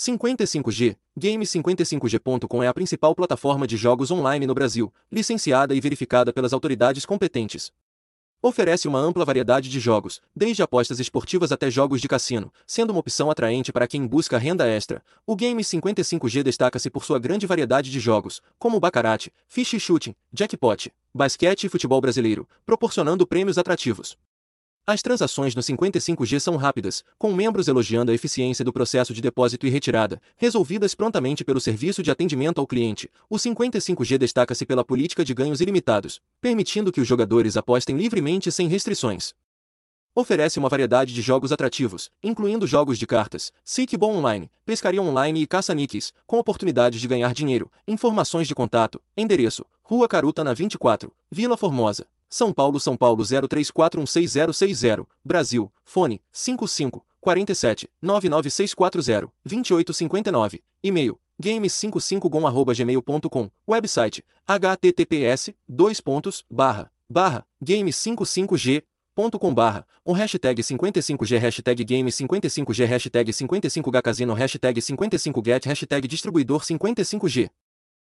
55G, Game55G.com é a principal plataforma de jogos online no Brasil, licenciada e verificada pelas autoridades competentes. Oferece uma ampla variedade de jogos, desde apostas esportivas até jogos de cassino, sendo uma opção atraente para quem busca renda extra. O Game 55G destaca-se por sua grande variedade de jogos, como Baccarat, Fish Shooting, Jackpot, basquete e futebol brasileiro, proporcionando prêmios atrativos. As transações no 55G são rápidas, com membros elogiando a eficiência do processo de depósito e retirada, resolvidas prontamente pelo serviço de atendimento ao cliente. O 55G destaca-se pela política de ganhos ilimitados, permitindo que os jogadores apostem livremente sem restrições. Oferece uma variedade de jogos atrativos, incluindo jogos de cartas, Bom Online, pescaria online e caça-níqueis, com oportunidades de ganhar dinheiro. Informações de contato, endereço, Rua Caruta na 24, Vila Formosa, são Paulo, São Paulo 03416060, Brasil, fone 55 47 99640 2859, e-mail games55gon@gmail.com, website https dois pontos barra barra game55g.com barra. O hashtag 55g hashtag game 55g hashtag 55 gcasino hashtag 55get hashtag distribuidor 55g